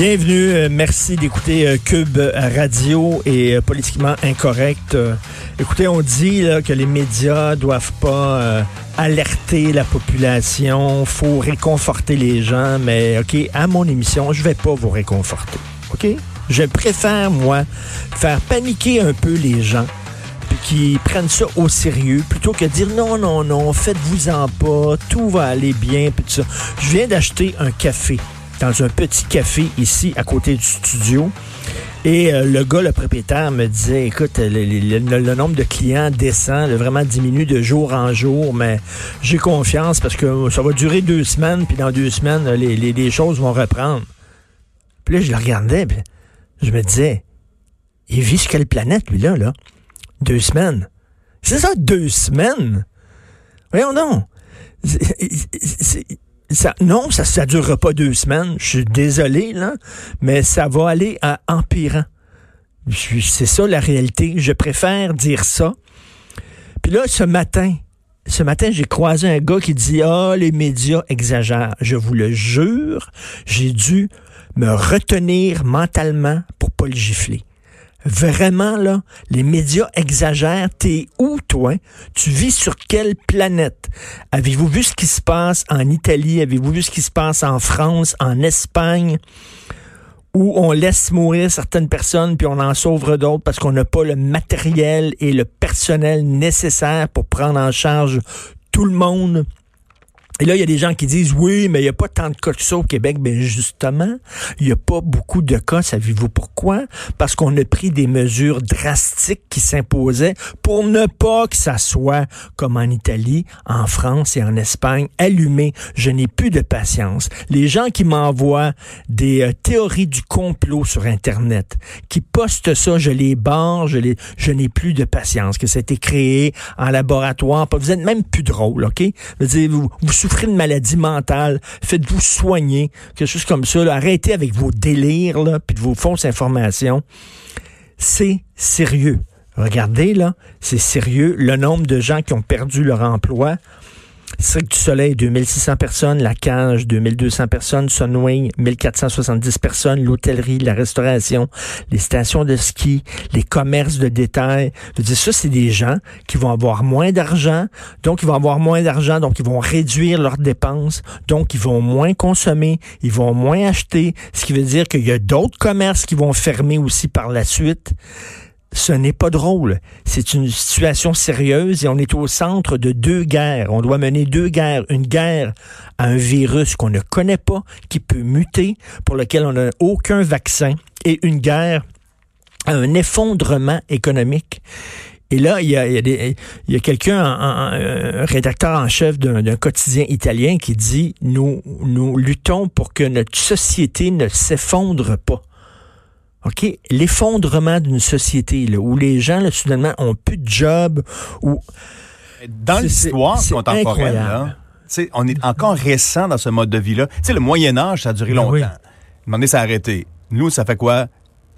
Bienvenue, euh, merci d'écouter euh, Cube Radio et euh, Politiquement Incorrect. écoutez, on dit que les médias doivent pas alerter la population, faut réconforter les gens, mais OK, à mon émission, je vais pas vous réconforter. OK? Je préfère, moi, faire paniquer un peu les gens qui prennent ça au sérieux plutôt que dire non, non, non, faites-vous-en pas, tout va aller bien, puis tout ça. Je viens d'acheter un café dans un petit café ici à côté du studio. Et euh, le gars, le propriétaire, me disait, écoute, le, nombre de clients descend, vraiment diminue de jour en jour, mais j'ai confiance parce que ça va durer deux semaines, puis dans deux semaines, les, les, choses vont reprendre. Puis là, je le regardais, puis je me disais, il vit sur quelle planète, lui-là, là? Deux semaines. C'est ça, deux semaines? Voyons non ça ne durera pas deux semaines. Je suis désolé, là, mais ça va aller à empirant. C'est ça la réalité. Je préfère dire ça. Puis là, ce matin, ce matin, j'ai croisé un gars qui dit Ah, les médias exagèrent. Je vous le jure, j'ai dû me retenir mentalement pour pas le gifler. Vraiment, là, les médias exagèrent. T'es où, toi? Tu vis sur quelle planète? Avez-vous vu ce qui se passe en Italie? Avez-vous vu ce qui se passe en France, en Espagne? où on laisse mourir certaines personnes puis on en sauve d'autres parce qu'on n'a pas le matériel et le personnel nécessaire pour prendre en charge tout le monde? Et là, il y a des gens qui disent oui, mais il n'y a pas tant de cas que ça au Québec. Ben justement, il n'y a pas beaucoup de cas. Savez-vous pourquoi? Parce qu'on a pris des mesures drastiques qui s'imposaient pour ne pas que ça soit comme en Italie, en France et en Espagne, allumé. Je n'ai plus de patience. Les gens qui m'envoient des euh, théories du complot sur Internet, qui postent ça, je les barre, je, les, je n'ai plus de patience, que ça a été créé en laboratoire. Vous êtes même plus drôle, OK? Vous, vous souffrez de maladie mentale, faites-vous soigner, quelque chose comme ça. Arrêtez avec vos délires, puis de vos fausses informations. C'est sérieux. Regardez, là, c'est sérieux. Le nombre de gens qui ont perdu leur emploi, Cirque du Soleil, 2600 personnes. La Cage, 2200 personnes. Sunwing, 1470 personnes. L'hôtellerie, la restauration, les stations de ski, les commerces de détail. Je dis, ça, c'est des gens qui vont avoir moins d'argent. Donc, ils vont avoir moins d'argent. Donc, ils vont réduire leurs dépenses. Donc, ils vont moins consommer. Ils vont moins acheter. Ce qui veut dire qu'il y a d'autres commerces qui vont fermer aussi par la suite ce n'est pas drôle. C'est une situation sérieuse et on est au centre de deux guerres. On doit mener deux guerres. Une guerre à un virus qu'on ne connaît pas, qui peut muter, pour lequel on n'a aucun vaccin, et une guerre à un effondrement économique. Et là, il y a, y a, quelqu'un, un, rédacteur en chef d'un quotidien italien qui dit, nous, nous luttons pour que notre société ne s'effondre pas. OK? L'effondrement d'une société là, où les gens, là, soudainement, ont plus de job. Où... Dans l'histoire contemporaine, là, on est encore récent dans ce mode de vie-là. Tu sais, le Moyen-Âge, ça a duré ben longtemps. Oui. Un moment ça a arrêté. Nous, ça fait quoi?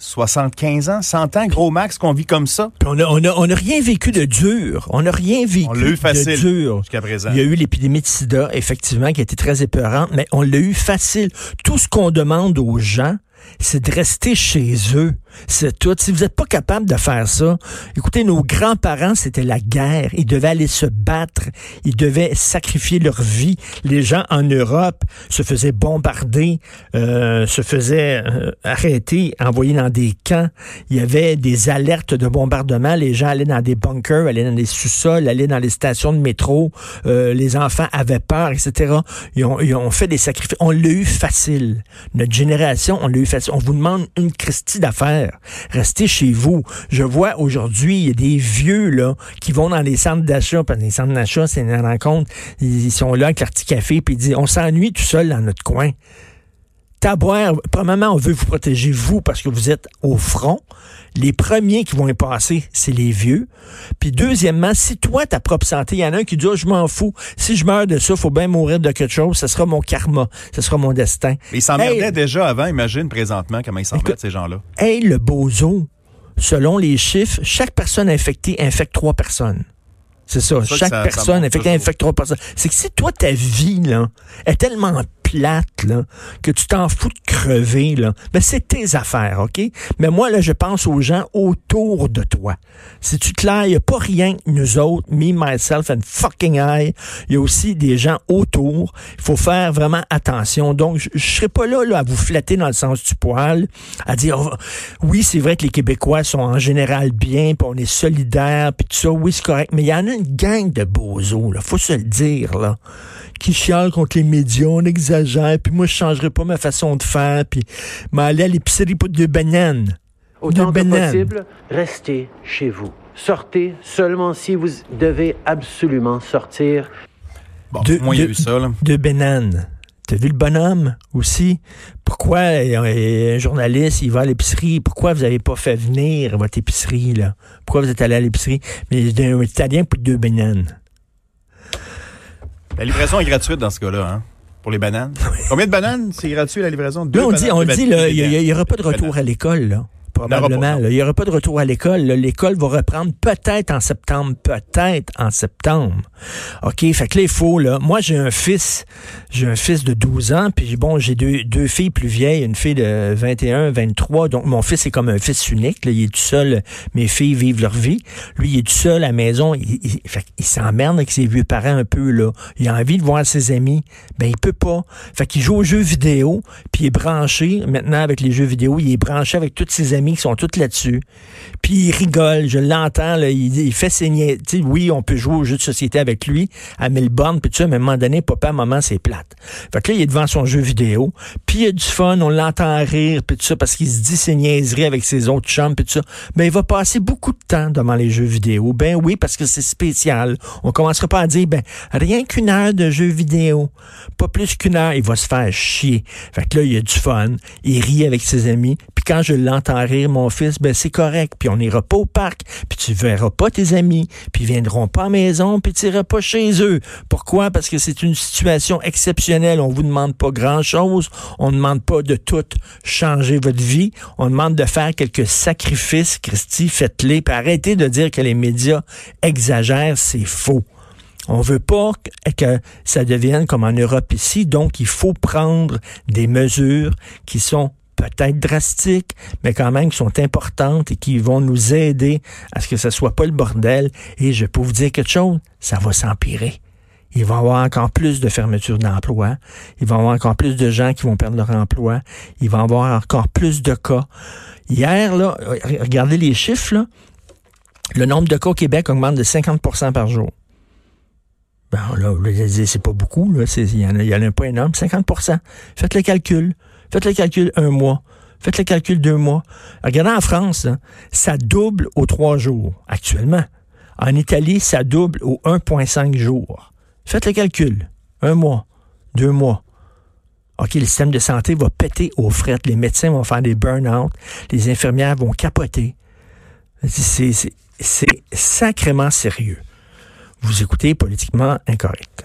75 ans, 100 ans, gros max, qu'on vit comme ça? on n'a on a, on a rien vécu de dur. On n'a rien vécu on eu facile de dur. Jusqu'à présent. Il y a eu l'épidémie de sida, effectivement, qui a été très épeurante, mais on l'a eu facile. Tout ce qu'on demande aux gens, c'est de rester chez eux. C'est tout. Si vous n'êtes pas capable de faire ça, écoutez, nos grands-parents, c'était la guerre. Ils devaient aller se battre. Ils devaient sacrifier leur vie. Les gens en Europe se faisaient bombarder, euh, se faisaient euh, arrêter, envoyer dans des camps. Il y avait des alertes de bombardement. Les gens allaient dans des bunkers, allaient dans des sous-sols, allaient dans les stations de métro. Euh, les enfants avaient peur, etc. Ils ont, ils ont fait des sacrifices. On l'a eu facile. Notre génération, on l'a eu facile. On vous demande une Christie d'affaires Restez chez vous. Je vois aujourd'hui, il y a des vieux qui vont dans les centres d'achat, parce que les centres d'achat, c'est une rencontre. Ils sont là avec leur petit café, puis ils disent, on s'ennuie tout seul dans notre coin. Taboire, premièrement, on veut vous protéger, vous, parce que vous êtes au front. Les premiers qui vont y passer, c'est les vieux. Puis deuxièmement, si toi, ta propre santé, il y en a un qui dit, oh, je m'en fous. Si je meurs de ça, faut bien mourir de quelque chose. Ce sera mon karma. Ce sera mon destin. Mais ils s'emmerdaient déjà avant. Imagine présentement comment ils s'emmerdent, ces gens-là. Hey, le bozo, selon les chiffres, chaque personne infectée infecte trois personnes. C'est ça. Chaque personne infectée infecte trois personnes. C'est que si toi, ta vie, là, est tellement plate, là, que tu t'en fous de crever, là, ben c'est tes affaires, OK? Mais moi, là, je pense aux gens autour de toi. Si tu clair, il n'y a pas rien que nous autres, me, myself and fucking I. Il y a aussi des gens autour. Il faut faire vraiment attention. Donc, je ne serai pas là, là à vous flatter dans le sens du poil, à dire, oh, oui, c'est vrai que les Québécois sont en général bien, puis on est solidaires, puis tout ça, oui, c'est correct. Mais il y en a une gang de bozos, là, faut se le dire, là qui chiale contre les médias, on exagère, puis moi, je changerai pas ma façon de faire, puis m'aller à l'épicerie pour deux bananes. Autant que possible, restez chez vous. Sortez seulement si vous devez absolument sortir. Bon, de, moi, il y a eu ça, là. De bananes. T'as vu le bonhomme aussi? Pourquoi euh, un journaliste, il va à l'épicerie? Pourquoi vous n'avez pas fait venir votre épicerie, là? Pourquoi vous êtes allé à l'épicerie? Mais un Italien pour deux bananes. La livraison est gratuite dans ce cas-là, hein? Pour les bananes. Combien de bananes? C'est gratuit la livraison? Deux on dit, on dit, il n'y aura pas de retour à l'école, là probablement. Il n'y aura pas de retour à l'école. L'école va reprendre peut-être en septembre, peut-être en septembre. OK, fait que là, il faut, là, moi, j'ai un fils, j'ai un fils de 12 ans, puis bon, j'ai deux, deux filles plus vieilles, une fille de 21, 23, donc mon fils est comme un fils unique, il est tout seul, mes filles vivent leur vie. Lui, il est tout seul à la maison, il, il, s'emmerde avec ses vieux parents un peu, là. Il a envie de voir ses amis, ben, il peut pas. Fait qu'il joue aux jeux vidéo, puis il est branché, maintenant, avec les jeux vidéo, il est branché avec tous ses amis qui sont toutes là-dessus. Puis il rigole, je l'entends, il, fait saigner. oui, on peut jouer aux jeux de société avec lui à Melbourne, puis tu sais, à un moment donné, papa, maman, c'est plate. Fait que là, il est devant son jeu vidéo, puis il a du fun, on l'entend rire, puis tout ça, parce qu'il se dit ses niaiseries avec ses autres chums, puis tout ça. Ben, il va passer beaucoup de temps devant les jeux vidéo. Ben oui, parce que c'est spécial. On commencera pas à dire, ben, rien qu'une heure de jeu vidéo. Pas plus qu'une heure, il va se faire chier. Fait que là, il a du fun, il rit avec ses amis, puis quand je l'entends rire, mon fils, ben c'est correct. Puis on n'ira pas au parc, puis tu verras pas tes amis, puis ils viendront pas à la maison, puis tu iras pas chez eux. Pourquoi? Parce que c'est une situation exceptionnelle. On vous demande pas grand-chose. On ne demande pas de tout changer votre vie. On demande de faire quelques sacrifices. Christy, faites-les. Arrêtez de dire que les médias exagèrent. C'est faux. On veut pas que ça devienne comme en Europe ici, donc il faut prendre des mesures qui sont peut-être drastiques, mais quand même qui sont importantes et qui vont nous aider à ce que ce soit pas le bordel. Et je peux vous dire quelque chose, ça va s'empirer. Il va y avoir encore plus de fermetures d'emplois. Il va y avoir encore plus de gens qui vont perdre leur emploi. Il va y avoir encore plus de cas. Hier, là, regardez les chiffres. Le nombre de cas au Québec augmente de 50% par jour. Ben là, c'est pas beaucoup, là. Il y, en a, y en a pas énorme. 50% Faites le calcul. Faites le calcul un mois. Faites le calcul deux mois. Regardez en France, ça double aux trois jours actuellement. En Italie, ça double aux 1,5 jours. Faites le calcul. Un mois, deux mois. OK, le système de santé va péter aux frettes. Les médecins vont faire des burn-out. Les infirmières vont capoter. C'est sacrément sérieux. Vous écoutez politiquement incorrect.